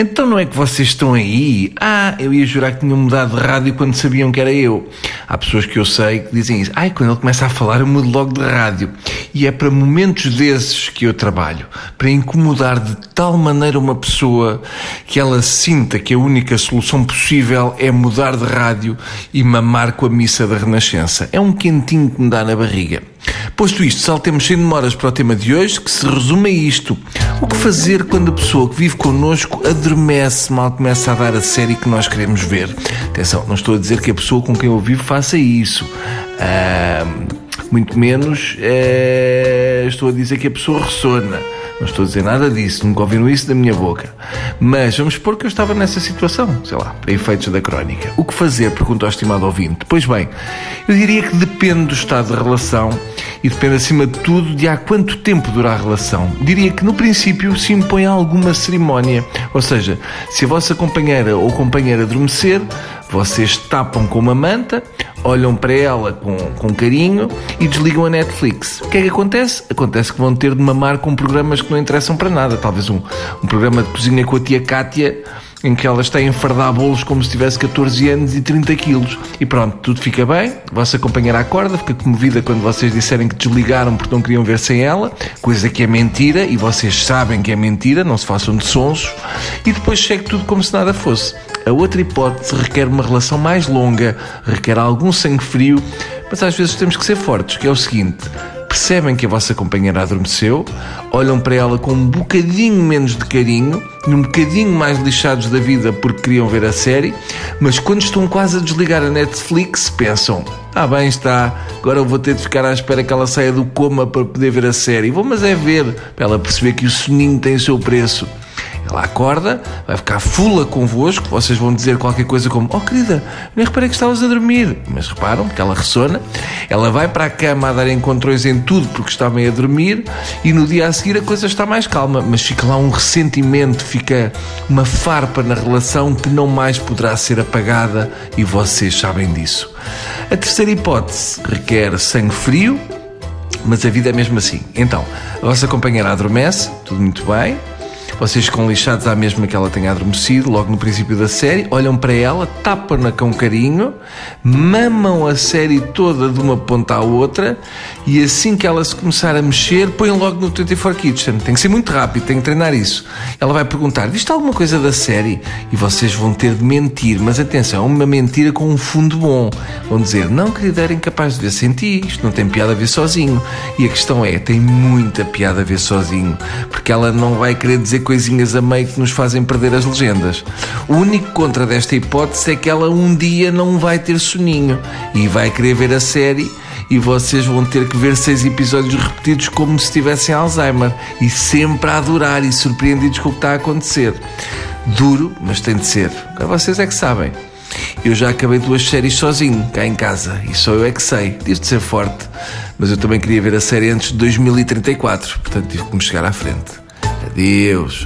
então não é que vocês estão aí? Ah, eu ia jurar que tinham mudado de rádio quando sabiam que era eu. Há pessoas que eu sei que dizem isso. Ai, quando ele começa a falar, eu mudo logo de rádio. E é para momentos desses que eu trabalho. Para incomodar de tal maneira uma pessoa que ela sinta que a única solução possível é mudar de rádio e mamar com a missa da Renascença. É um quentinho que me dá na barriga. Posto isto, saltemos sem demoras para o tema de hoje, que se resume a isto. O que fazer quando a pessoa que vive connosco adormece mal começa a dar a série que nós queremos ver? Atenção, não estou a dizer que a pessoa com quem eu vivo faça isso. Ah, muito menos eh, estou a dizer que a pessoa ressona. Não estou a dizer nada disso, nunca ouviram isso da minha boca. Mas vamos supor que eu estava nessa situação, sei lá, para efeitos da crónica. O que fazer? Pergunta ao estimado ouvinte. Pois bem, eu diria que depende do estado da relação e depende, acima de tudo, de há quanto tempo dura a relação. Diria que, no princípio, se impõe alguma cerimónia. Ou seja, se a vossa companheira ou companheira adormecer, vocês tapam com uma manta, olham para ela com, com carinho e desligam a Netflix. O que é que acontece? Acontece que vão ter de mamar com programas que não interessam para nada. Talvez um, um programa de cozinha com a tia Cátia em que ela está a enfardar bolos como se tivesse 14 anos e 30 quilos. E pronto, tudo fica bem, a vossa companheira acorda, fica comovida quando vocês disserem que desligaram porque não queriam ver sem ela, coisa que é mentira e vocês sabem que é mentira, não se façam de sonsos, e depois segue tudo como se nada fosse. A outra hipótese requer uma relação mais longa, requer algum sangue frio, mas às vezes temos que ser fortes, que é o seguinte percebem que a vossa companheira adormeceu, olham para ela com um bocadinho menos de carinho um bocadinho mais lixados da vida porque queriam ver a série, mas quando estão quase a desligar a Netflix, pensam: ah, bem está, agora eu vou ter de ficar à espera que ela saia do coma para poder ver a série. Vou, mas é ver, para ela perceber que o soninho tem o seu preço. Ela acorda, vai ficar fula convosco, vocês vão dizer qualquer coisa como Oh querida, nem reparei que estavas a dormir. Mas reparam, porque ela ressona, ela vai para a cama a dar encontrões em tudo porque está meio a dormir e no dia a seguir a coisa está mais calma, mas fica lá um ressentimento, fica uma farpa na relação que não mais poderá ser apagada e vocês sabem disso. A terceira hipótese requer sangue frio, mas a vida é mesmo assim. Então, a vossa companheira adormece, tudo muito bem, vocês ficam lixados à mesma que ela tenha adormecido, logo no princípio da série, olham para ela, tapam-na com carinho, mamam a série toda de uma ponta à outra e assim que ela se começar a mexer, põem logo no 24 Kitchen. Tem que ser muito rápido, tem que treinar isso. Ela vai perguntar: Viste alguma coisa da série? E vocês vão ter de mentir, mas atenção, uma mentira com um fundo bom. Vão dizer: Não, querida, era incapaz de ver sem ti, isto não tem piada a ver sozinho. E a questão é: tem muita piada a ver sozinho, porque ela não vai querer dizer coisinhas a meio que nos fazem perder as legendas. O único contra desta hipótese é que ela um dia não vai ter soninho e vai querer ver a série e vocês vão ter que ver seis episódios repetidos como se tivessem Alzheimer e sempre a adorar e surpreendidos com o que está a acontecer. Duro, mas tem de ser. Agora vocês é que sabem. Eu já acabei duas séries sozinho, cá em casa, e só eu é que sei. Tive de ser forte. Mas eu também queria ver a série antes de 2034, portanto tive que me chegar à frente. Adeus.